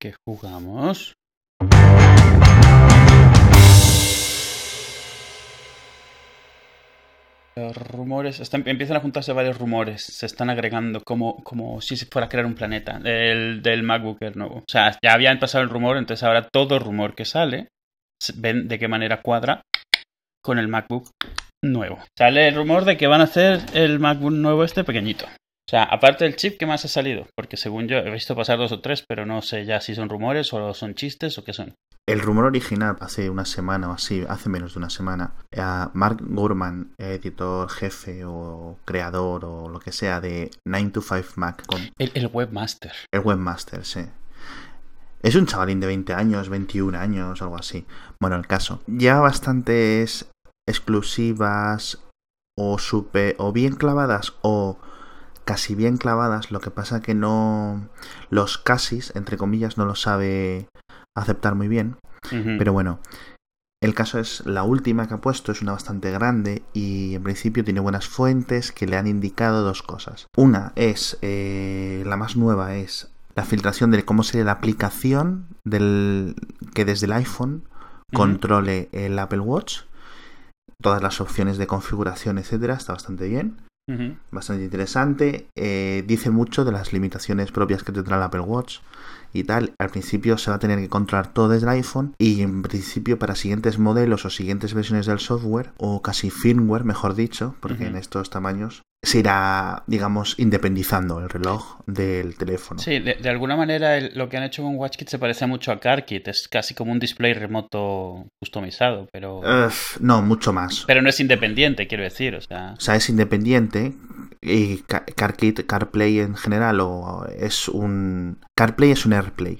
que jugamos. Los rumores, empiezan a juntarse varios rumores, se están agregando como, como si se fuera a crear un planeta del, del MacBook nuevo. O sea, ya habían pasado el rumor, entonces ahora todo rumor que sale, ven de qué manera cuadra con el MacBook nuevo. Sale el rumor de que van a hacer el MacBook nuevo este pequeñito. O sea, aparte del chip, ¿qué más ha salido? Porque según yo he visto pasar dos o tres, pero no sé ya si son rumores o son chistes o qué son. El rumor original, hace una semana o así, hace menos de una semana, a Mark Gurman, editor jefe o creador o lo que sea de 9 to 5 Mac, con El, el webmaster. el webmaster, sí. Es un chavalín de 20 años, 21 años, algo así. Bueno, el caso. Ya bastantes exclusivas o super, o bien clavadas o casi bien clavadas. Lo que pasa que no los casis, entre comillas, no lo sabe aceptar muy bien. Pero bueno, el caso es la última que ha puesto, es una bastante grande y en principio tiene buenas fuentes que le han indicado dos cosas. Una es, eh, la más nueva es la filtración de cómo sería la aplicación del que desde el iPhone controle el Apple Watch. Todas las opciones de configuración, etcétera, está bastante bien Bastante interesante. Eh, dice mucho de las limitaciones propias que tendrá el Apple Watch y tal. Al principio se va a tener que controlar todo desde el iPhone y en principio para siguientes modelos o siguientes versiones del software o casi firmware, mejor dicho, porque en estos tamaños se irá, digamos, independizando el reloj del teléfono. Sí, de, de alguna manera el- lo que han hecho con WatchKit se parece mucho a CarKit. Es casi como un display remoto customizado, pero, no, mucho más. pero no es independiente, quiero decir. O sea, O sea, es independiente y Ca- CarKit, CarPlay en general, o es un... CarPlay es un AirPlay,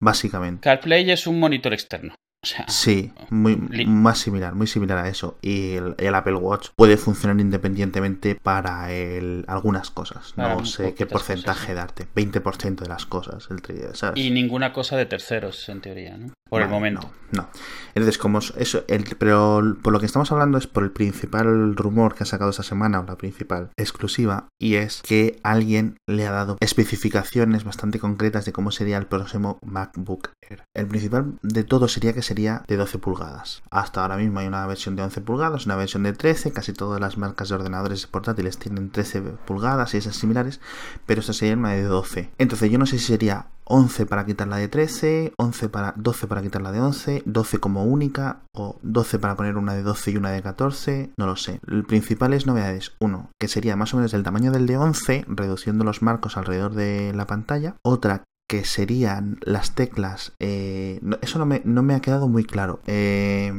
básicamente. CarPlay es un monitor externo. O sea, Sí, muy, más similar, muy similar a eso. Y el, el Apple Watch puede funcionar independientemente para el, algunas cosas. Para No sé qué porcentaje cosas, darte. 20% de las cosas, el ¿sabes? y ninguna cosa de terceros, en teoría, ¿no? Por el momento. No, no. Entonces, como es- eso, el, pero por lo que estamos hablando es por el principal rumor que ha sacado esta semana, o la principal exclusiva, y es que alguien le ha dado especificaciones bastante concretas de cómo sería el próximo MacBook Air. El principal de todo sería que sería de 12 pulgadas. Hasta ahora mismo hay una versión de 11 pulgadas, una versión de 13, casi todas las marcas de ordenadores portátiles tienen 13 pulgadas y esas similares, pero esta sería una de 12. Entonces yo no sé si sería 11 para quitarla de 13, 11 para 12 para quitarla de 11, 12 como única o 12 para poner una de 12 y una de 14, no lo sé. El principales novedades, uno, que sería más o menos del tamaño del de 11, reduciendo los marcos alrededor de la pantalla. Otra que serían las teclas. eh, eso no me, no me ha quedado muy claro. Eh,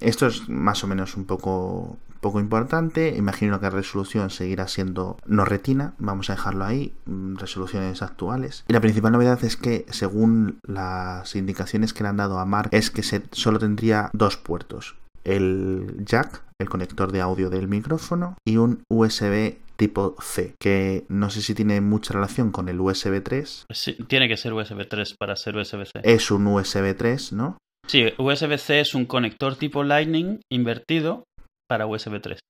esto es más o menos un poco, poco importante. Imagino que la resolución seguirá siendo no retina. Vamos a dejarlo ahí. mm, Resoluciones actuales. Y la principal novedad es que, según las indicaciones que le han dado a Mark, es que se, solo tendría dos puertos. El jack, el conector de audio del micrófono, y un USB tipo C, que no sé si tiene mucha relación con el USB 3. Sí, tiene que ser USB 3 para ser USB-C. Es un USB 3, ¿no? Sí, USB-C es un conector tipo Lightning invertido para USB 3.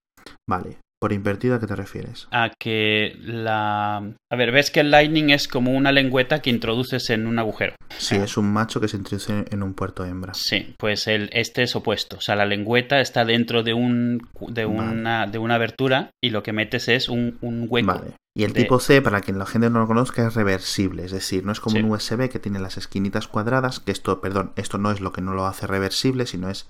Vale. ¿Por invertido a qué te refieres? A que la... A ver, ves que el Lightning es como una lengüeta que introduces en un agujero. Sí, es un macho que se introduce en un puerto hembra. Sí, pues el, este es opuesto. O sea, la lengüeta está dentro de, un, de, una, de una abertura y lo que metes es un, un hueco. Vale. Y el de- tipo C, para quien la gente no lo conozca, es reversible. Es decir, no es como Sí. un USB que tiene las esquinitas cuadradas, que esto, perdón, esto no es lo que no lo hace reversible, sino es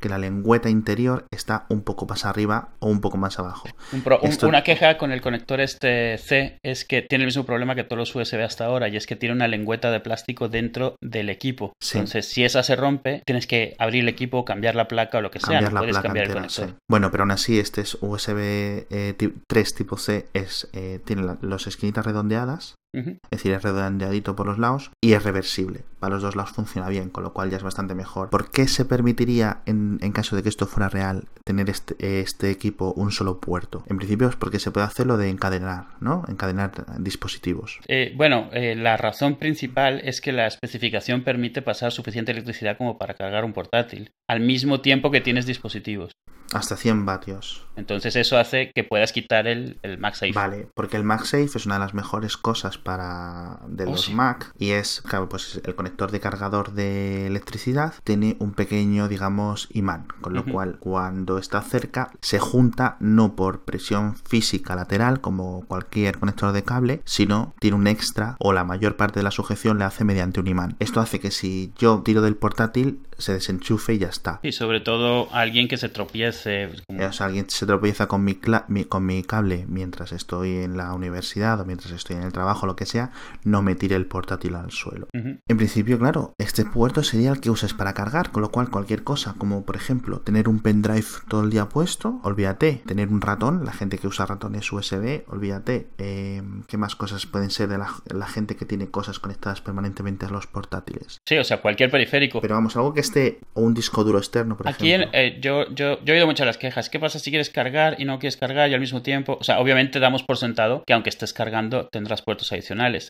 que la lengüeta interior está un poco más arriba o un poco más abajo. Un pro- un- Esto- Una queja con el conector este C es que tiene el mismo problema que todos los USB hasta ahora y es que tiene una lengüeta de plástico dentro del equipo. Sí. Entonces, si esa se rompe, tienes que abrir el equipo, cambiar la placa o lo que sea. cambiar no la puedes placa cambiar entera, el conector. sí. Bueno, pero aún así este es USB eh, ti- 3 tipo C, es, eh, tiene la- las esquinitas redondeadas, Es decir, es redondeadito por los lados y es reversible. Para los dos lados funciona bien, con lo cual ya es bastante mejor. ¿Por qué se permitiría, en, en caso de que esto fuera real, tener este, este equipo un solo puerto? En principio es porque se puede hacer lo de encadenar, ¿no? Encadenar dispositivos. Eh, bueno, eh, la razón principal es que la especificación permite pasar suficiente electricidad como para cargar un portátil, al mismo tiempo que tienes dispositivos. Hasta 100 vatios. Entonces eso hace que puedas quitar el, el MagSafe. Vale, porque el MagSafe es una de las mejores cosas para de Oh, los sí. Mac y es, claro, pues el conector de cargador de electricidad tiene un pequeño, digamos, imán, con lo cual cuando está cerca se junta no por presión física lateral como cualquier conector de cable, sino tiene un extra o la mayor parte de la sujeción le hace mediante un imán. Esto hace que si yo tiro del portátil se desenchufe y ya está. Y sobre todo alguien que se tropiece. pues, como- O sea, alguien se tropieza con mi- con mi cable mientras estoy en la universidad o mientras estoy en el trabajo, lo que sea, no me tire el portátil al suelo. En principio, claro, este puerto sería el que uses para cargar, con lo cual cualquier cosa, como por ejemplo tener un pendrive todo el día puesto, olvídate, tener un ratón, la gente que usa ratones USB, olvídate, Eh, ¿qué más cosas pueden ser de la, la gente que tiene cosas conectadas permanentemente a los portátiles? Sí, o sea, cualquier periférico. Pero vamos, algo que esté, o un disco duro externo, por Aquí ejemplo. eh, yo, yo, yo he oído muchas las quejas. ¿Qué pasa si quieres cargar y no quieres cargar y al mismo tiempo? O sea, obviamente damos por sentado que aunque estés cargando tendrás puertos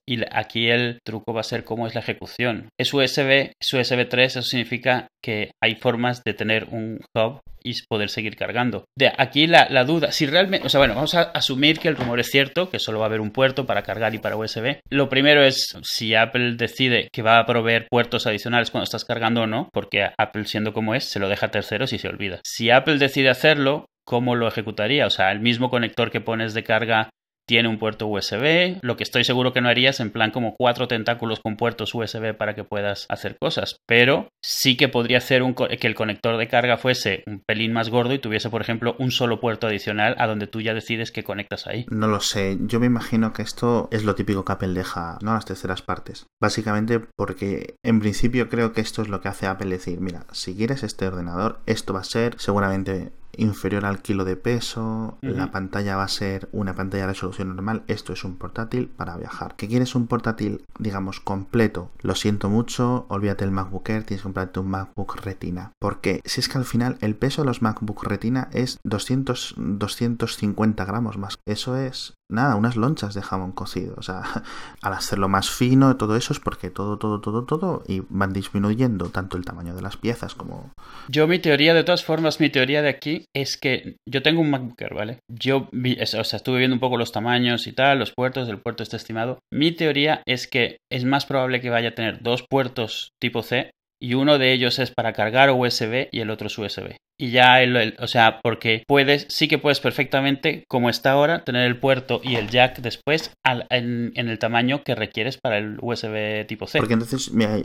Y aquí el truco va a ser cómo es la ejecución. Es USB, es USB 3, eso significa que hay formas de tener un hub y poder seguir cargando. De aquí la, la duda, si realmente, o sea, bueno, vamos a asumir que el rumor es cierto, que solo va a haber un puerto para cargar y para USB. Lo primero es si Apple decide que va a proveer puertos adicionales cuando estás cargando o no, porque Apple siendo como es, se lo deja a terceros y se olvida. Si Apple decide hacerlo, ¿cómo lo ejecutaría? O sea, el mismo conector que pones de carga tiene un puerto USB. Lo que estoy seguro que no harías en plan como cuatro tentáculos con puertos USB para que puedas hacer cosas. Pero sí que podría co- que el conector de carga fuese un pelín más gordo y tuviese, por ejemplo, un solo puerto adicional a donde tú ya decides que conectas ahí. No lo sé, yo me imagino que esto es lo típico que Apple deja, ¿no? Las terceras partes. Básicamente porque en principio creo que esto es lo que hace Apple decir, mira, si quieres este ordenador, esto va a ser seguramente inferior al kilo de peso, la pantalla va a ser una pantalla de resolución normal, esto es un portátil para viajar. ¿Que quieres un portátil, digamos, completo? Lo siento mucho, olvídate el MacBook Air, tienes que comprarte un MacBook Retina. Porque si es que al final el peso de los MacBook Retina es 200, 250 gramos más. Eso es nada, unas lonchas de jamón cocido. O sea, al hacerlo más fino, todo eso es porque todo, todo, todo, todo, y van disminuyendo tanto el tamaño de las piezas como Yo mi teoría, de todas formas, mi teoría de aquí es que yo tengo un MacBook ¿vale? Yo vi, o sea, estuve viendo un poco los tamaños y tal, los puertos, el puerto está estimado. Mi teoría es que es más probable que vaya a tener dos puertos tipo C y uno de ellos es para cargar USB y el otro es USB. Y ya, el, el- o sea, porque puedes, sí que puedes perfectamente, como está ahora, tener el puerto y el jack después al- en, en el tamaño que requieres para el USB tipo C. Porque entonces, mira,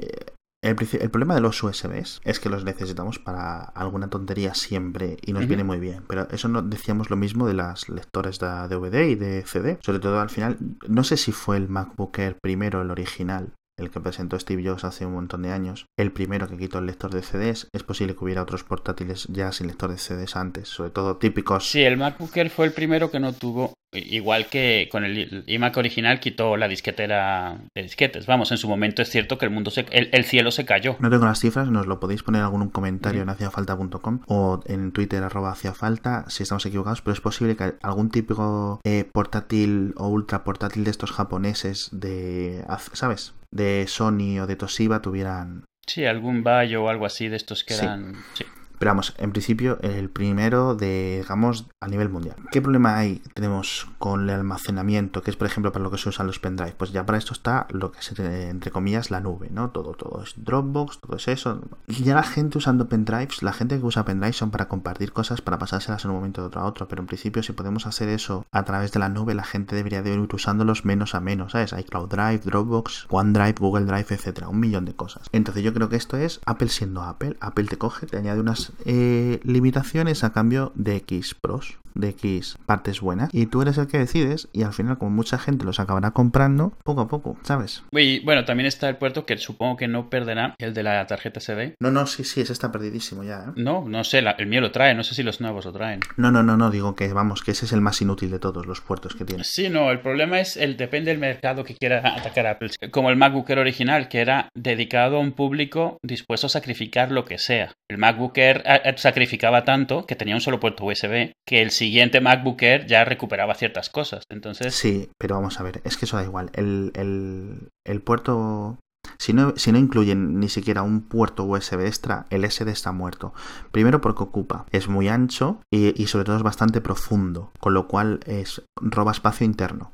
el, problema de los USBs es que los necesitamos para alguna tontería siempre y nos viene muy bien. Pero eso no decíamos lo mismo de las lectores de DVD y de CD. Sobre todo al final, no sé si fue el MacBook Air primero, el original. El que presentó Steve Jobs hace un montón de años, el primero que quitó el lector de CDs, es posible que hubiera otros portátiles ya sin lector de CDs antes, sobre todo típicos. Sí, el MacBook Air fue el primero que no tuvo, igual que con el iMac original quitó la disquetera de disquetes. Vamos, en su momento es cierto que el mundo se, el, el cielo se cayó. No tengo las cifras, nos lo podéis poner en algún comentario Ujú. en haciafalta.com o en Twitter arroba haciafalta si estamos equivocados, pero es posible que algún típico eh, portátil o ultra portátil de estos japoneses de, ¿sabes? De Sony o de Toshiba tuvieran... Sí, algún Bayo o algo así de estos que Sí. eran... Sí. Pero vamos, en principio el primero de, digamos, a nivel mundial. ¿Qué problema hay tenemos con el almacenamiento? Que es, por ejemplo, para lo que se usan los pendrive. Pues ya para esto está lo que se, entre comillas, la nube, ¿no? Todo, todo es Dropbox, todo es eso. Y ya la gente usando pendrives, la gente que usa pendrives son para compartir cosas, para pasárselas en un momento de otro a otro. Pero en principio, si podemos hacer eso a través de la nube, la gente debería de ir usándolos menos a menos, ¿sabes? Hay Cloud Drive, Dropbox, OneDrive, Google Drive, etcétera. Un millón de cosas. Entonces yo creo que esto es Apple siendo Apple. Apple te coge, te añade unas eh, limitaciones a cambio de X pros, de X partes buenas. Y tú eres el que decides y al final como mucha gente los acabará comprando, poco a poco, ¿sabes? Y bueno, también está el puerto que supongo que no perderá, el de la tarjeta SD. No, no, sí, sí, ese está perdidísimo ya. ¿eh? No, no sé, la- el mío lo trae, no sé si los nuevos lo traen. No, no, no, no, digo que vamos, que ese es el más inútil de todos los puertos que tiene. Sí, no, el problema es el depende del mercado que quiera atacar Apple. Como el MacBook Air original, que era dedicado a un público dispuesto a sacrificar lo que sea. El MacBook Air sacrificaba tanto que tenía un solo puerto USB que el siguiente MacBook Air ya recuperaba ciertas cosas. Entonces, Sí, pero vamos a ver, es que eso da igual. El, el, el puerto. Si no, si no incluyen ni siquiera un puerto USB extra, el SD está muerto. Primero porque ocupa, es muy ancho y, y sobre todo es bastante profundo, con lo cual es, roba espacio interno.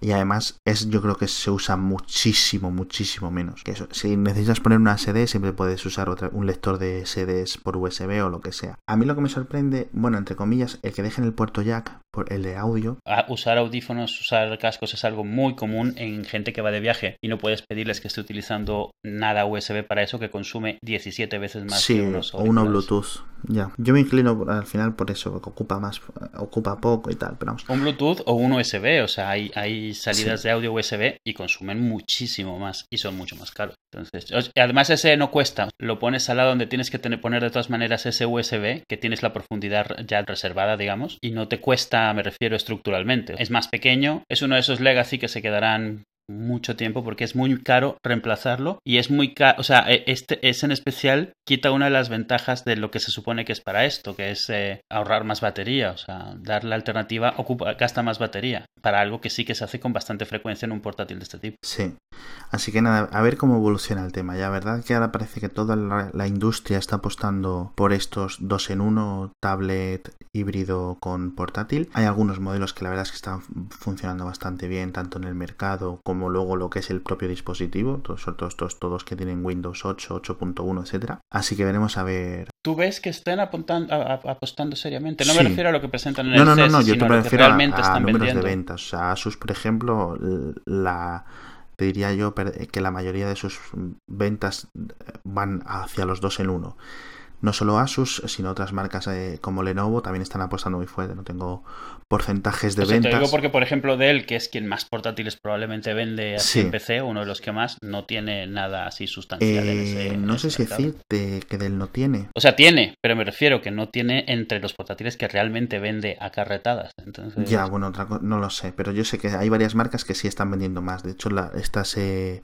Y además es, yo creo que se usa muchísimo, muchísimo menos que eso. Si necesitas poner una SD, siempre puedes usar otra, un lector de SDs por USB o lo que sea. A mí lo que me sorprende, bueno, entre comillas, el que dejen el puerto jack, por el de audio. usar audífonos, usar cascos es algo muy común en gente que va de viaje y no puedes pedirles que esté utilizando nada USB para eso que consume 17 veces más sí, o uno Bluetooth. Ya. Yo me inclino al final por eso, que ocupa más, ocupa poco y tal, pero vamos. Un Bluetooth o un USB, o sea, hay, hay salidas de audio USB y consumen muchísimo más y son mucho más caros. Entonces, además ese no cuesta, lo pones al lado donde tienes que tener, poner de todas maneras ese USB, que tienes la profundidad ya reservada, digamos, y no te cuesta, me refiero estructuralmente. Es más pequeño, es uno de esos legacy que se quedarán mucho tiempo porque es muy caro reemplazarlo y es muy caro, o sea, e, este es en especial quita una de las ventajas de lo que se supone que es para esto, que es eh, ahorrar más batería, o sea, dar la alternativa ocupa, gasta más batería para algo que sí que se hace con bastante frecuencia en un portátil de este tipo. Sí, así que nada, a ver cómo evoluciona el tema, ya verdad que ahora parece que toda la, industria está apostando por estos dos en uno, tablet híbrido con portátil. Hay algunos modelos que la verdad es que están funcionando bastante bien, tanto en el mercado como luego lo que es el propio dispositivo, todos, todos, todos que tienen Windows 8, 8.1, etcétera. Así que veremos a ver. ¿Tú ves que estén apostando seriamente? No me refiero a lo que presentan en no, el no, no, no, yo te me refiero a, números de ventas. O sea, Asus, por ejemplo, la te diría yo que la mayoría de sus ventas van hacia los dos en uno no solo Asus, sino otras marcas eh, como Lenovo también están apostando muy fuerte. No tengo porcentajes de ventas. Te digo porque, por ejemplo, Dell, que es quien más portátiles probablemente vende en PC, uno de los que más, no tiene nada así sustancial en ese. No sé si decirte que Dell no tiene. O sea, tiene, pero me refiero que no tiene entre los portátiles que realmente vende acarretadas. Entonces... Ya, bueno, otra no lo sé, pero yo sé que hay varias marcas que sí están vendiendo más. De hecho, la, estas, eh,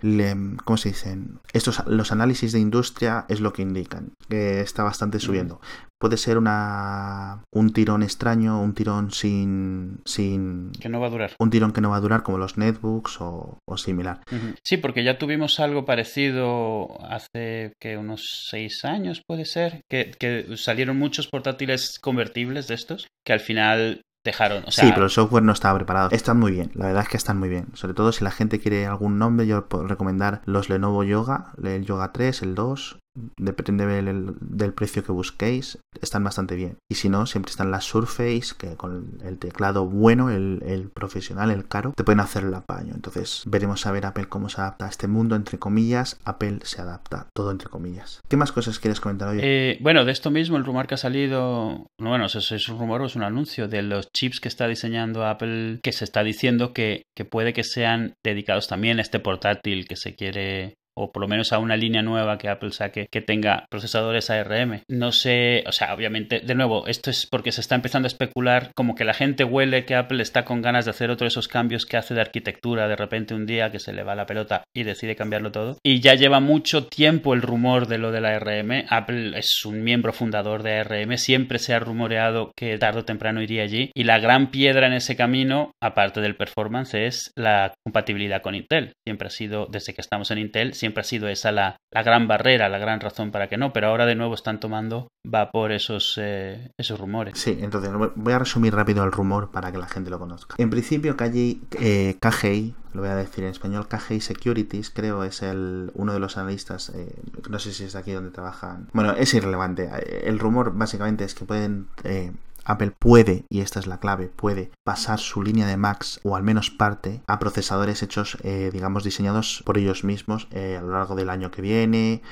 ¿cómo se dicen? Estos, los análisis de industria es lo que indican, que está bastante subiendo puede ser una un tirón extraño, un tirón sin sin que no va a durar. Un tirón que no va a durar como los netbooks o, similar. Sí, porque ya tuvimos algo parecido hace que unos seis años puede ser, que, que salieron muchos portátiles convertibles de estos que al final Dejaron, o sea... Sí, pero el software no estaba preparado. Están muy bien, la verdad es que están muy bien. Sobre todo si la gente quiere algún nombre, yo puedo recomendar los Lenovo Yoga, el Yoga 3, el 2, depende del, del, precio que busquéis, están bastante bien. Y si no, siempre están las Surface, que con el teclado bueno, el, el, profesional, el caro, te pueden hacer el apaño. Entonces, veremos a ver Apple cómo se adapta a este mundo, entre comillas. Apple se adapta, todo entre comillas. ¿Qué más cosas quieres comentar hoy? Eh, bueno, de esto mismo, el rumor que ha salido, bueno, eso es un rumor o es un anuncio de los chips que está diseñando Apple, que se está diciendo que, que puede que sean dedicados también a este portátil que se quiere o por lo menos a una línea nueva que Apple saque que tenga procesadores ARM. No sé, o sea, obviamente, de nuevo, esto es porque se está empezando a especular como que la gente huele que Apple está con ganas de hacer otro de esos cambios que hace de arquitectura de repente un día que se le va la pelota y decide cambiarlo todo. Y ya lleva mucho tiempo el rumor de lo de la ARM. Apple es un miembro fundador de ARM, siempre se ha rumoreado que tarde o temprano iría allí. Y la gran piedra en ese camino, aparte del performance, es la compatibilidad con Intel. Siempre ha sido, desde que estamos en Intel, ha sido esa la, la, gran barrera, la gran razón para que no, pero ahora de nuevo están tomando vapor esos, eh, esos rumores. Sí, entonces voy a resumir rápido el rumor para que la gente lo conozca. En principio, KGI, eh, lo voy a decir en español, KGI Securities, creo es el, uno de los analistas, eh, no sé si es aquí donde trabajan. Bueno, es irrelevante. El rumor básicamente es que pueden eh, Apple puede, y esta es la clave, puede pasar su línea de Macs o al menos parte a procesadores hechos, eh, digamos, diseñados por ellos mismos eh, a lo largo del año que viene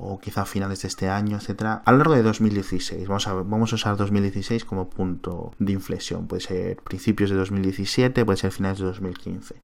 o quizá a finales de este año, etcétera, a lo largo de 2016. Vamos a, vamos a usar 2016 como punto de inflexión. Puede ser principios de 2017, puede ser finales de 2015.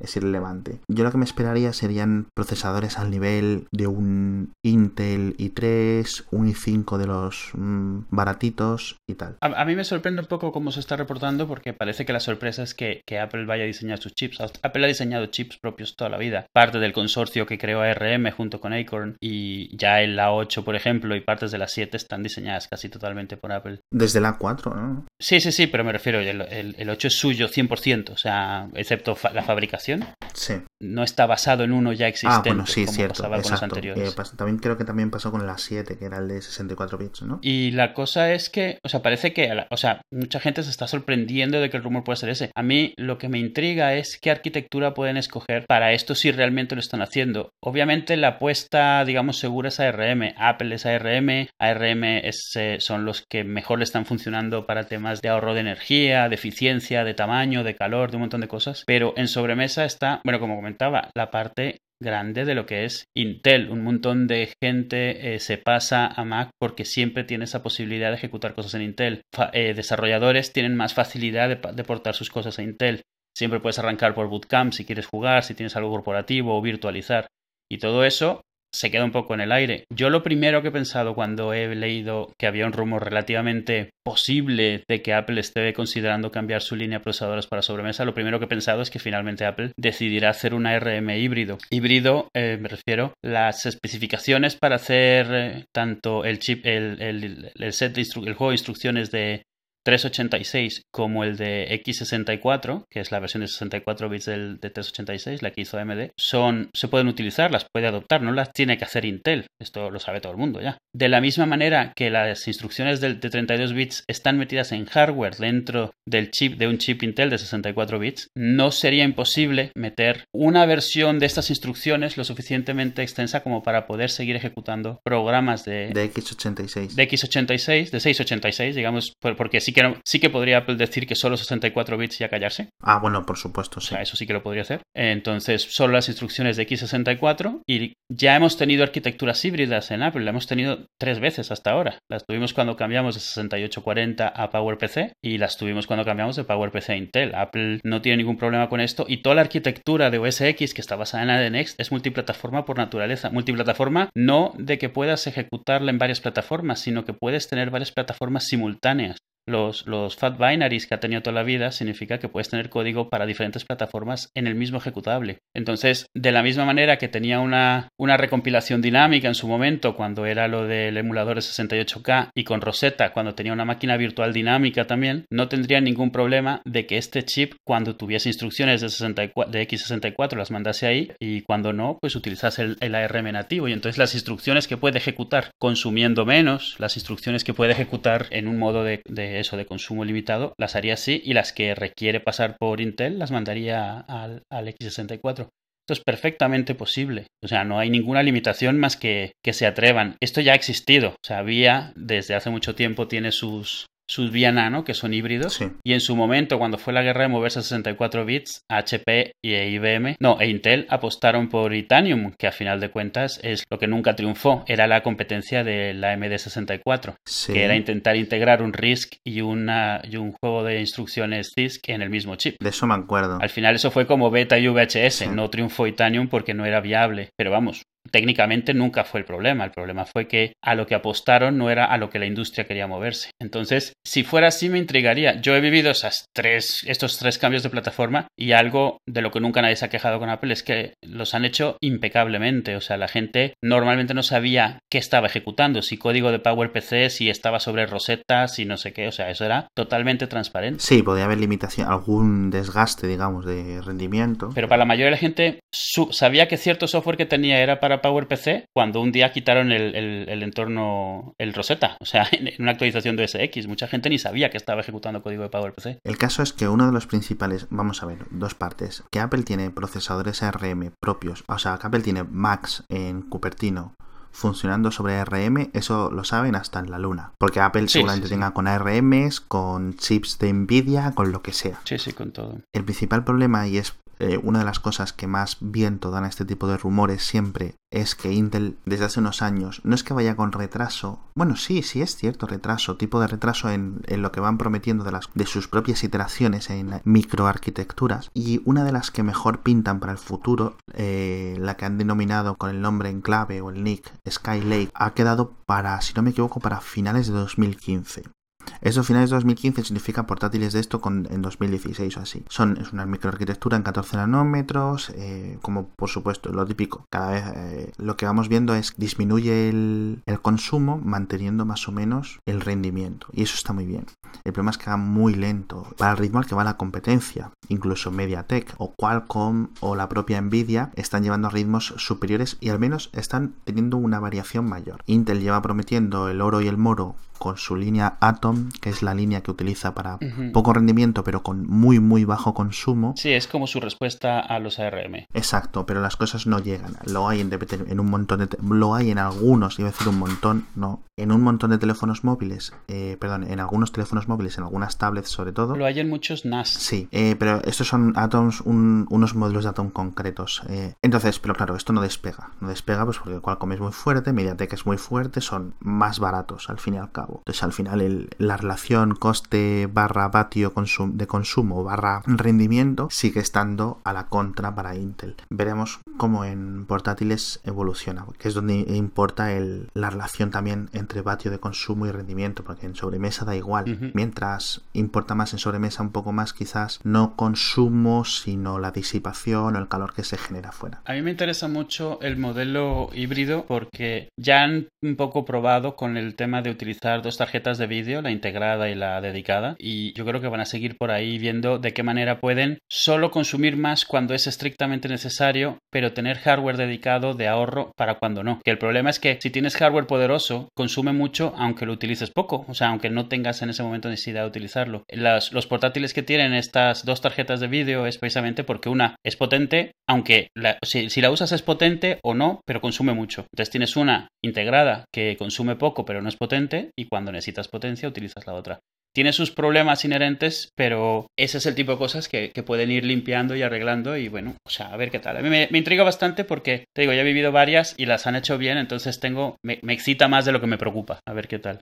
Es irrelevante. Yo lo que me esperaría serían procesadores al nivel de un Intel i3, un i5 de los mm, baratitos y tal. A, mí me sorprende un poco cómo se está reportando porque parece que la sorpresa es que, que Apple vaya a diseñar sus chips. Apple ha diseñado chips propios toda la vida. Parte del consorcio que creó ARM junto con Acorn y ya en la 8, por ejemplo, y partes de la 7 están diseñadas casi totalmente por Apple. Desde la 4, ¿no? Sí, sí, sí, pero me refiero, el, el, el 8 es suyo 100%, o sea, excepto fa la fabricación. Sí. No está basado en uno ya existente. Ah, bueno, sí, como cierto. pasaba con los Exacto. anteriores. Eh, también creo que también pasó con la 7, que era el de 64 bits, ¿no? Y la cosa es que, o sea, parece que, o sea, mucha gente se está sorprendiendo de que el rumor puede ser ese. A mí lo que me intriga es qué arquitectura pueden escoger para esto si realmente lo están haciendo. Obviamente la apuesta, digamos, segura ARM. Apple es ARM, ARM es, eh, son los que mejor le están funcionando para temas de ahorro de energía, de eficiencia, de tamaño, de calor, de un montón de cosas. Pero en sobremesa está, bueno, como comentaba, la parte grande de lo que es Intel. Un montón de gente eh, se pasa a Mac porque siempre tiene esa posibilidad de ejecutar cosas en Intel. Eh, desarrolladores tienen más facilidad de, de portar sus cosas a Intel. Siempre puedes arrancar por Bootcamp si quieres jugar, si tienes algo corporativo o virtualizar. Y todo eso se queda un poco en el aire. Yo lo primero que he pensado cuando he leído que había un rumor relativamente posible de que Apple esté considerando cambiar su línea de procesadores para sobremesa, lo primero que he pensado es que finalmente Apple decidirá hacer un ARM híbrido. Híbrido, eh, me refiero, las especificaciones para hacer eh, tanto el chip, el, el- set de el juego de instrucciones de 386 como el de X64, que es la versión de 64 bits del, de 386, la que hizo AMD, son, se pueden utilizar, las puede adoptar, no las tiene que hacer Intel. Esto lo sabe todo el mundo ya. De la misma manera que las instrucciones del- de 32 bits están metidas en hardware dentro del chip de un chip Intel de 64 bits, no sería imposible meter una versión de estas instrucciones lo suficientemente extensa como para poder seguir ejecutando programas de, De X86. de X86, de 686, digamos, por- porque sí que, no- sí que podría Apple decir que solo 64 bits y a callarse. Ah, bueno, por supuesto, O sí. sea, eso sí que lo podría hacer. Entonces, solo las instrucciones de X64 y ya hemos tenido arquitecturas híbridas en Apple, la hemos tenido tres veces hasta ahora. Las tuvimos cuando cambiamos de 6840 a PowerPC y las tuvimos cuando cambiamos de PowerPC a Intel. Apple no tiene ningún problema con esto y toda la arquitectura de OS X que está basada en ADNX es multiplataforma por naturaleza. Multiplataforma no de que puedas ejecutarla en varias plataformas, sino que puedes tener varias plataformas simultáneas. Los, los fat binaries que ha tenido toda la vida significa que puedes tener código para diferentes plataformas en el mismo ejecutable. Entonces, de la misma manera que tenía una, una recompilación dinámica en su momento cuando era lo del emulador de 68K y con Rosetta cuando tenía una máquina virtual dinámica también, no tendría ningún problema de que este chip cuando tuviese instrucciones de, 64, de X64 las mandase ahí y cuando no, pues utilizase el, ARM nativo y entonces las instrucciones que puede ejecutar consumiendo menos, las instrucciones que puede ejecutar en un modo de eso de consumo limitado, las haría así y las que requiere pasar por Intel las mandaría al, al X64. Esto es perfectamente posible. O sea, no hay ninguna limitación más que que se atrevan. Esto ya ha existido. O sea, había desde hace mucho tiempo tiene sus sus vía nano, que son híbridos, Sí. y en su momento, cuando fue la guerra de moverse a 64 bits, HP y IBM, no, e Intel apostaron por Itanium, que a final de cuentas es lo que nunca triunfó, era la competencia de la MD64 Sí. que era intentar integrar un RISC y, una, y un juego de instrucciones CISC en el mismo chip. De eso me acuerdo. Al final eso fue como beta y VHS, Sí. no triunfó Itanium porque no era viable, pero vamos, técnicamente nunca fue el problema, el problema fue que a lo que apostaron no era a lo que la industria quería moverse. Entonces, si fuera así me intrigaría. Yo he vivido esas tres, estos tres cambios de plataforma y algo de lo que nunca nadie se ha quejado con Apple es que los han hecho impecablemente, o sea, la gente normalmente no sabía qué estaba ejecutando, si código de PowerPC, si estaba sobre Rosetta, si no sé qué, o sea, eso era totalmente transparente. Sí, podía haber limitación, algún desgaste, digamos, de rendimiento. Pero para la mayoría de la gente sabía que cierto software que tenía era para PowerPC cuando un día quitaron el, el- el entorno, el Rosetta, o sea, en, una actualización de SX. Mucha gente ni sabía que estaba ejecutando código de PowerPC. El caso es que uno de los principales, vamos a ver, dos partes, que Apple tiene procesadores ARM propios, o sea, que Apple tiene Macs en Cupertino funcionando sobre ARM, eso lo saben hasta en la luna, porque Apple Sí, seguramente sí, sí. tenga con ARMs, con chips de Nvidia, con lo que sea. Sí, sí, con todo. El principal problema, y es eh, una de las cosas que más viento dan a este tipo de rumores siempre, es que Intel desde hace unos años no es que vaya con retraso, bueno, sí, sí es cierto retraso, tipo de retraso en, en lo que van prometiendo de, las, de sus propias iteraciones en microarquitecturas, y una de las que mejor pintan para el futuro, eh, la que han denominado con el nombre en clave o el nick Skylake, ha quedado para, si no me equivoco, para finales de 2015. Eso finales de 2015 significa portátiles de esto con, en 2016 o así. Son, es una microarquitectura en 14 nanómetros, eh, como por supuesto lo típico. Cada vez eh, lo que vamos viendo es disminuye el, el, consumo manteniendo más o menos el rendimiento. Y eso está muy bien. El problema es que va muy lento. Para el ritmo al que va la competencia. Incluso MediaTek o Qualcomm o la propia Nvidia están llevando ritmos superiores y al menos están teniendo una variación mayor. Intel lleva prometiendo el oro y el moro con su línea Atom, que es la línea que utiliza para poco rendimiento pero con muy muy bajo consumo. Sí, es como su respuesta a los ARM. Exacto, pero las cosas no llegan. Lo hay en, en un montón de lo hay en algunos, iba a decir un montón, no, en un montón de teléfonos móviles, eh, perdón, en algunos teléfonos móviles, en algunas tablets sobre todo. Lo hay en muchos NAS. Sí, eh, pero estos son Atoms, un- unos modelos de Atom concretos. eh. entonces, pero claro, esto no despega. No despega pues porque Qualcomm es muy fuerte, MediaTek es muy fuerte, son más baratos al fin y al cabo. Entonces, al final, el- la relación coste barra vatio consum- de consumo barra rendimiento sigue estando a la contra para Intel. Veremos cómo en portátiles evoluciona, que es donde importa el- la relación también entre vatio de consumo y rendimiento, porque en sobremesa da igual. Mientras importa más en sobremesa un poco más quizás no consumo, sino la disipación o el calor que se genera fuera. A mí me interesa mucho el modelo híbrido porque ya han un poco probado con el tema de utilizar dos tarjetas de vídeo, la integrada y la dedicada, y yo creo que van a seguir por ahí viendo de qué manera pueden solo consumir más cuando es estrictamente necesario, pero tener hardware dedicado de ahorro para cuando no. Que el problema es que si tienes hardware poderoso, consume mucho aunque lo utilices poco, o sea, aunque no tengas en ese momento necesidad de utilizarlo. Los portátiles que tienen estas dos tarjetas de vídeo es precisamente porque una es potente, aunque si, la usas es potente o no, pero consume mucho. Entonces tienes una integrada que consume poco pero no es potente cuando necesitas potencia utilizas la otra. Tiene sus problemas inherentes, pero ese es el tipo de cosas que, que pueden ir limpiando y arreglando y bueno, o sea, a ver qué tal. A mí me, me intriga bastante porque, te digo, ya he vivido varias y las han hecho bien, entonces tengo, me, me excita más de lo que me preocupa. A ver qué tal.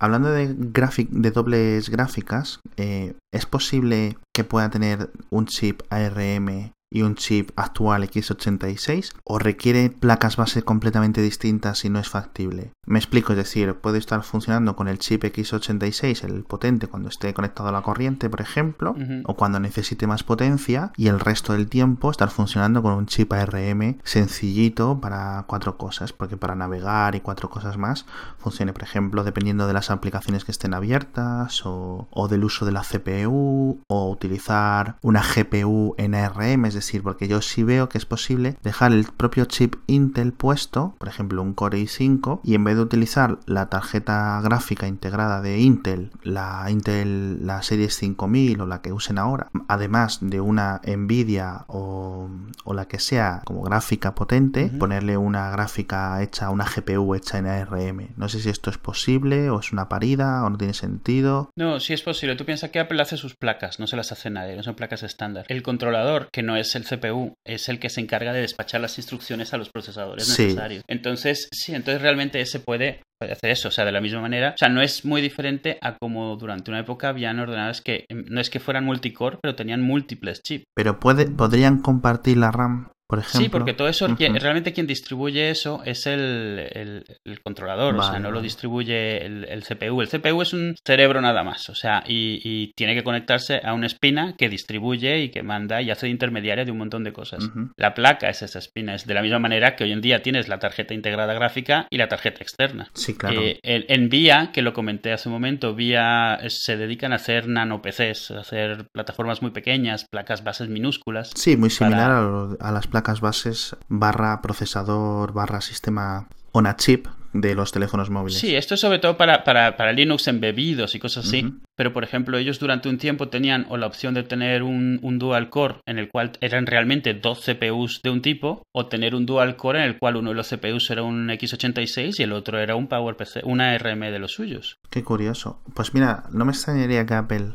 Hablando de, de dobles gráficas, eh, ¿es posible que pueda tener un chip ARM y un chip actual X86 o requiere placas base completamente distintas y no es factible? Me explico, es decir, puede estar funcionando con el chip X86, el potente, cuando esté conectado a la corriente, por ejemplo, o cuando necesite más potencia, y el resto del tiempo estar funcionando con un chip ARM sencillito para cuatro cosas, porque para navegar y cuatro cosas más funcione, por ejemplo, dependiendo de las aplicaciones que estén abiertas o, o del uso de la CPU o utilizar una GPU en ARM, es decir, porque yo sí veo que es posible dejar el propio chip Intel puesto, por ejemplo, un Core i5, y en vez de utilizar la tarjeta gráfica integrada de Intel, la Intel, la Series 5000 o la que usen ahora, además de una Nvidia o, o la que sea como gráfica potente, ponerle una gráfica hecha, una GPU hecha en ARM. No sé si esto es posible o es una parida o no tiene sentido. No, sí es posible. Tú piensas que Apple hace sus placas, no se las hace nadie, no son placas estándar. El controlador, que no es el CPU, es el que se encarga de despachar las instrucciones a los procesadores Sí. necesarios. Entonces, sí, entonces realmente ese puede, hacer eso, o sea, de la misma manera. O sea, no es muy diferente a como durante una época habían ordenadores que no es que fueran multicore, pero tenían múltiples chips. Pero puede, podrían compartir la RAM, por ejemplo. Sí, porque todo eso, quien- realmente quien distribuye eso es el, el- el controlador, o sea, no lo distribuye el, el CPU. El CPU es un cerebro nada más, o sea, y, y tiene que conectarse a una espina que distribuye y que manda y hace de intermediaria de un montón de cosas. La placa es esa espina, es de la misma manera que hoy en día tienes la tarjeta integrada gráfica y la tarjeta externa. Sí, claro. Eh, en VIA, que lo comenté hace un momento, VIA se dedican a hacer nano PCs, a hacer plataformas muy pequeñas, placas bases minúsculas. Sí, muy similar para- a, lo- a las placas bases barra procesador barra sistema on a chip de los teléfonos móviles. Sí, esto es sobre todo para, para, para Linux embebidos y cosas así. Pero, por ejemplo, ellos durante un tiempo tenían o la opción de tener un, un dual core en el cual eran realmente dos CPUs de un tipo, o tener un dual core en el cual uno de los CPUs era un x86 y el otro era un PowerPC, una ARM de los suyos. Qué curioso. Pues mira, no me extrañaría que Apple,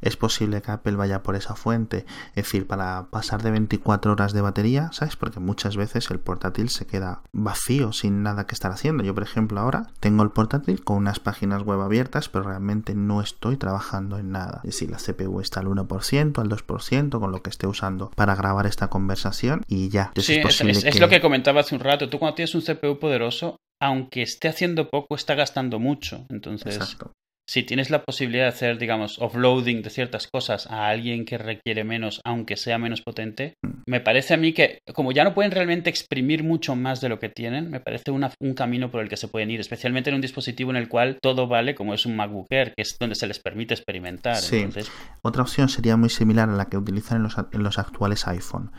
es posible que Apple vaya por esa fuente. Es decir, para pasar de 24 horas de batería, ¿sabes? Porque muchas veces el portátil se queda vacío, sin nada que estar haciendo. Yo, por ejemplo, ahora tengo el portátil con unas páginas web abiertas, pero realmente no estoy trabajando en nada. Es decir, la CPU está al 1%, al 2%, con lo que esté usando para grabar esta conversación y ya. Entonces Sí, es que... lo que comentaba hace un rato. Tú cuando tienes un CPU poderoso, aunque esté haciendo poco, está gastando mucho. Entonces, Exacto. Si tienes la posibilidad de hacer, digamos, offloading de ciertas cosas a alguien que requiere menos, aunque sea menos potente, Mm. me parece a mí que, como ya no pueden realmente exprimir mucho más de lo que tienen, me parece una- un camino por el que se pueden ir, especialmente en un dispositivo en el cual todo vale, como es un MacBook Air, que es donde se les permite experimentar. Sí. Entonces, Otra opción sería muy similar a la que utilizan en los, en los actuales iPhone.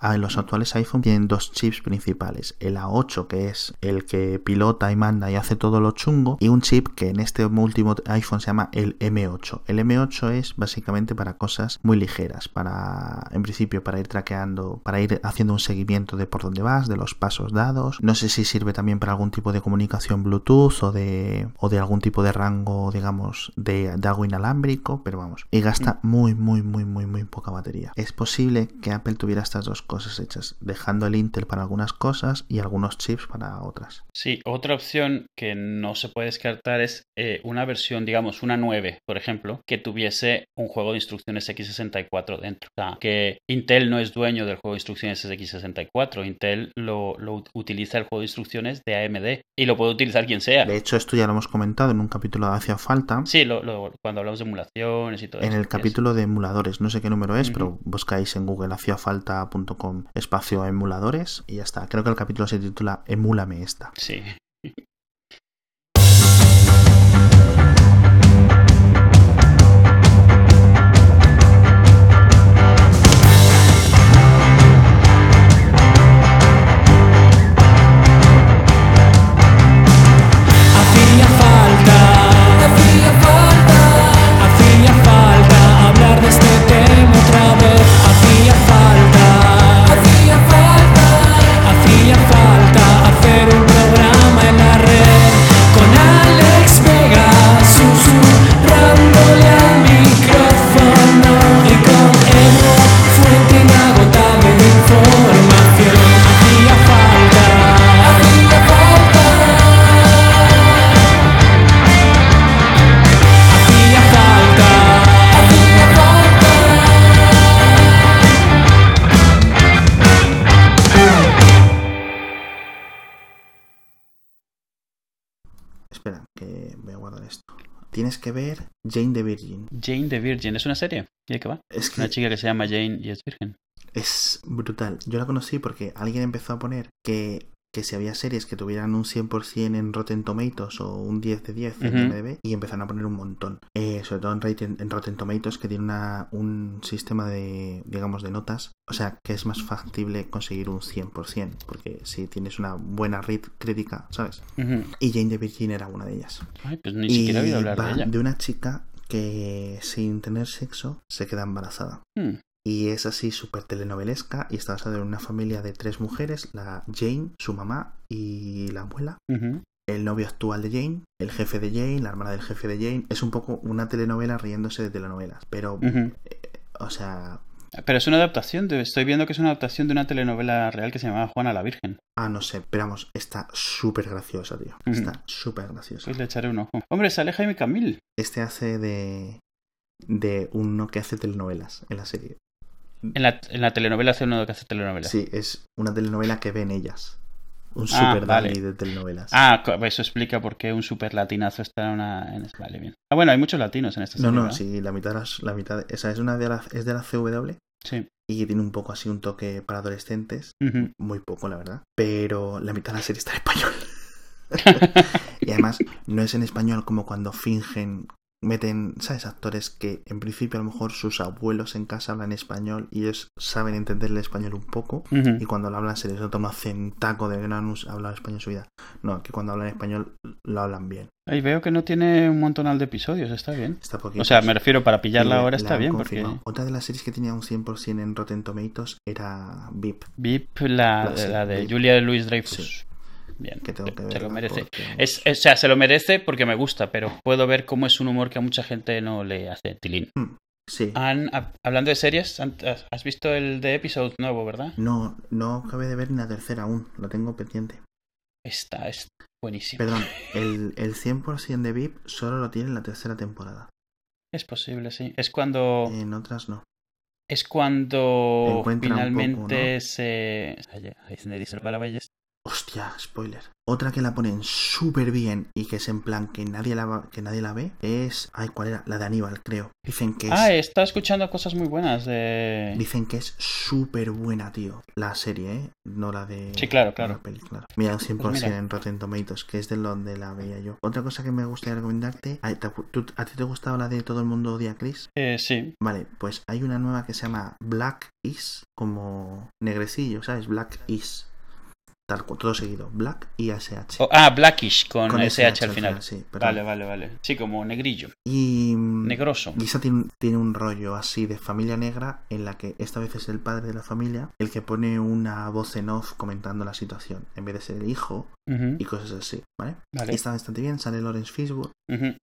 Ah, en los actuales iPhone tienen dos chips principales. El A8, que es el que pilota y manda y hace todo lo chungo, y un chip que en este último iPhone se llama el M8. El M8 es básicamente para cosas muy ligeras, para, en principio, para ir traqueando, para ir haciendo un seguimiento de por dónde vas, de los pasos dados. No sé si sirve también para algún tipo de comunicación Bluetooth o de, o de algún tipo de rango, digamos, de, de algo inalámbrico, pero vamos. Y gasta muy, muy, muy, muy, muy poca batería. Es posible que Apple tuviera estas dos cosas hechas, dejando el Intel para algunas cosas y algunos chips para otras. Sí, otra opción que no se puede descartar es eh, una versión, digamos, una 9, por ejemplo, que tuviese un juego de instrucciones x64 dentro. O sea, que Intel no es dueño del juego de instrucciones x64, Intel lo, lo utiliza el juego de instrucciones de AMD y lo puede utilizar quien sea. De hecho, esto ya lo hemos comentado en un capítulo de Hacia Falta. Sí, lo- lo- cuando hablamos de emulaciones y todo En eso. el que es- capítulo de emuladores, no sé qué número es, pero buscáis en Google haciafalta.com espacio emuladores y ya está. Creo que el capítulo se titula Emúlame esta. Sí. Espera, que voy a guardar esto. Tienes que ver Jane the Virgin. Jane the Virgin, ¿es una serie? ¿Y de qué va? Es que Una chica que se llama Jane y es virgen. es brutal. Yo la conocí porque alguien empezó a poner que, que si había series que tuvieran un 100% en Rotten Tomatoes o un 10 de 10 en. IMDb y empezaron a poner un montón. Eh, sobre todo en, Rotten- en Rotten Tomatoes que tiene una, un sistema de, digamos, de notas. O sea, que es más factible conseguir un 100%. Porque si tienes una buena read crítica, ¿sabes? Y Jane the Virgin era una de ellas. Ay, pues ni siquiera he oído hablar de ella. una chica que sin tener sexo se queda embarazada. Hmm. Y es así súper telenovelesca y está basada en una familia de tres mujeres, la Jane, su mamá y la abuela. El novio actual de Jane, el jefe de Jane, la hermana del jefe de Jane. Es un poco una telenovela riéndose de telenovelas. Pero, eh, o sea... Pero es una adaptación, de- estoy viendo que es una adaptación de una telenovela real que se llamaba Juana la Virgen. Ah, no sé, pero vamos, está súper graciosa, tío. Está súper graciosa. Pues le echaré un ojo. Hombre, sale Jaime Camil. Este hace de... de uno que hace telenovelas en la serie. En la, en la telenovela hace uno que hace telenovelas. Sí, es una telenovela que ven ellas. Un Ah, super vale. De telenovelas. Ah, co- eso explica por qué un super latinazo está en una... En... Vale, bien. Ah, bueno, hay muchos latinos en esta no, serie, no, ¿verdad? sí, la mitad, la mitad, esa es una de las, es de la CW Sí. y tiene un poco así un toque para adolescentes, muy poco la verdad, pero la mitad de la serie está en español. y además no es en español como cuando fingen, meten, ¿sabes? Actores que en principio a lo mejor sus abuelos en casa hablan español y ellos saben entender el español un poco. Y cuando lo hablan se les nota un acentaco de que no han us- hablado español en su vida. No, que cuando hablan español lo hablan bien. Ahí veo que no tiene un montonal de episodios, está bien. Está poquito. O sea, me refiero para pillarla ahora está bien, porque. Otra de las series que tenía un 100% en Rotten Tomatoes era VIP. VIP, la, La- sí, la de. Julia Louis Dreyfus. Sí. Bien, Que tengo que se lo merece. porque- Es, es- o sea, se lo merece porque me gusta, pero puedo ver cómo es un humor que a mucha gente no le hace tilín. Sí. Han- hab- hablando de series, has visto el de Episode nuevo, ¿verdad? No, no acabé de ver ni la tercera aún. Lo tengo pendiente. Esta es buenísima. Perdón, el, el 100% de VIP solo lo tiene en la tercera temporada. Es posible, sí. Es cuando En otras no. es cuando finalmente poco, ¿no? se ahí se dice la palabra, Hostia, spoiler. Otra que la ponen súper bien y que es en plan que nadie la, va- que nadie la ve es... Ay, ¿cuál era? La de Aníbal, creo. Dicen que es... Ah, está escuchando cosas muy buenas de... Dicen que es súper buena, tío. La serie, ¿eh? No la de... Sí, claro, claro. La peli, claro. Mira, un 100% Pues mira. en Rotten Tomatoes, que es de donde la veía yo. Otra cosa que me gustaría recomendarte... ay, ¿te acu- tú- ¿A ti te gustaba la de Todo el mundo odia a Chris? Eh, sí. Vale, pues hay una nueva que se llama Black Is, como negrecillo, ¿sabes? Black Is. Tal cual, todo seguido. Black y SH. Oh, ah, Blackish con, Con SH al final. sí. Vale, vale, vale. Sí, como negrillo. Y... mm, Negroso. Y esa tiene, tiene un rollo así de familia negra en la que esta vez es el padre de la familia el que pone una voz en off comentando la situación en vez de ser el hijo y cosas así, ¿vale? Vale. Y está bastante bien, sale Lawrence Fishburne,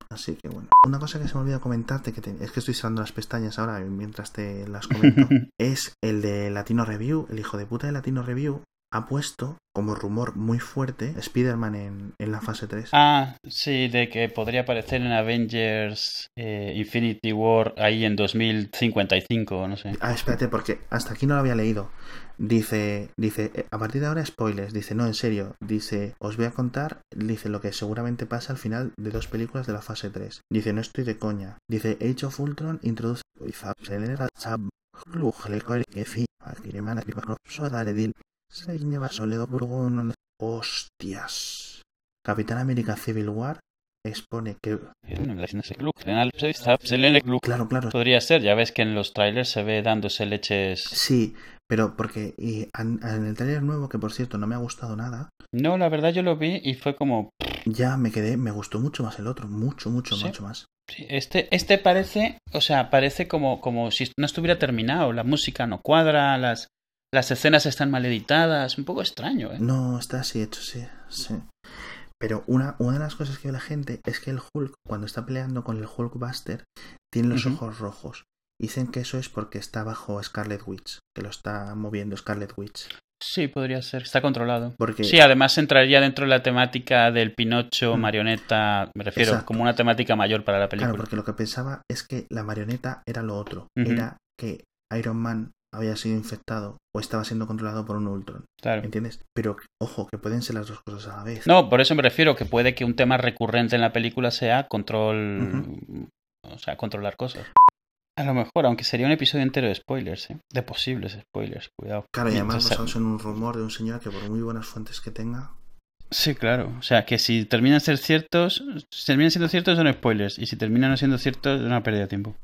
así que bueno. Una cosa que se me olvidó comentarte, que te- es que estoy cerrando las pestañas ahora mientras te las comento, es el de Latino Review, el hijo de puta de Latino Review ha puesto como rumor muy fuerte Spider-Man en, en la fase 3. Ah, sí, de que podría aparecer en Avengers eh, Infinity War ahí en 2055, no sé. Ah, espérate, porque hasta aquí no lo había leído. Dice, dice, eh, a partir de ahora spoilers. Dice, no, en serio. Dice, os voy a contar, dice lo que seguramente pasa al final de dos películas de la fase 3. Dice, no estoy de coña. Dice, Age of Ultron introduce Hostias. Capitán América Civil War expone que... Claro, claro, Podría ser, ya ves que en los trailers se ve dándose leches. Sí, pero porque y en el trailer nuevo, que por cierto no me ha gustado nada, No, la verdad yo lo vi y fue como. ya me quedé, me gustó mucho más el otro, mucho, mucho, ¿Sí? mucho más. sí, Este, este parece, o sea, parece como, como si no estuviera terminado. La música no cuadra, las, las escenas están mal editadas. Un poco extraño, ¿eh? No, está así hecho, sí, sí. Pero una, una de las cosas que ve la gente es que el Hulk, cuando está peleando con el Hulkbuster, tiene los ojos rojos. Dicen que eso es porque está bajo Scarlet Witch, que lo está moviendo Scarlet Witch. Sí, podría ser. Está controlado. Porque Sí, además entraría dentro de la temática del Pinocho, Mm. marioneta, me refiero, Exacto. como una temática mayor para la película. Claro, porque lo que pensaba es que la marioneta era lo otro. Era que Iron Man había sido infectado o estaba siendo controlado por un Ultron. Claro. ¿Entiendes? Pero, ojo, que pueden ser las dos cosas a la vez. No, por eso me refiero que puede que un tema recurrente en la película sea control, o sea, controlar cosas. A lo mejor, aunque sería un episodio entero de spoilers, ¿eh? de posibles spoilers, cuidado. Claro, y además basados en un rumor de un señor que por muy buenas fuentes que tenga... Sí, claro. O sea, que si terminan ser ciertos, si terminan siendo ciertos son spoilers, y si terminan no siendo ciertos es una pérdida de tiempo.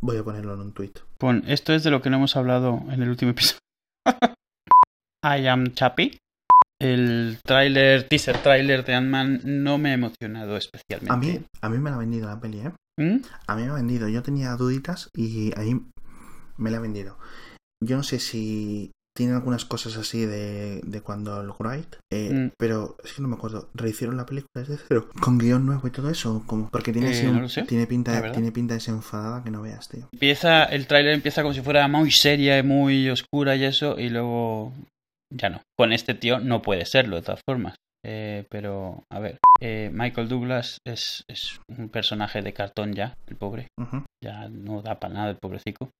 Voy a ponerlo en un tuit. Pon, esto es de lo que no hemos hablado en el último episodio. I am Chappy. El tráiler, teaser tráiler de Ant-Man no me ha emocionado especialmente. A mí, a mí me la ha vendido la peli, ¿eh? ¿Mm? A mí me ha vendido. Yo tenía duditas y ahí me la ha vendido. Yo no sé si tiene algunas cosas así de, de cuando el Wright, eh, Mm. pero es que no me acuerdo. ¿Rehicieron la película desde cero? ¿Con guion nuevo y todo eso? como Porque tiene, Eh, no lo tiene, pinta, verdad. tiene pinta desenfadada que no veas, tío. Empieza, el tráiler empieza como si fuera muy seria y muy oscura y eso, y luego ya no. Con este tío no puede serlo, de todas formas. Eh, pero, a ver, eh, Michael Douglas es, es un personaje de cartón ya, el pobre. Ya no da para nada el pobrecico.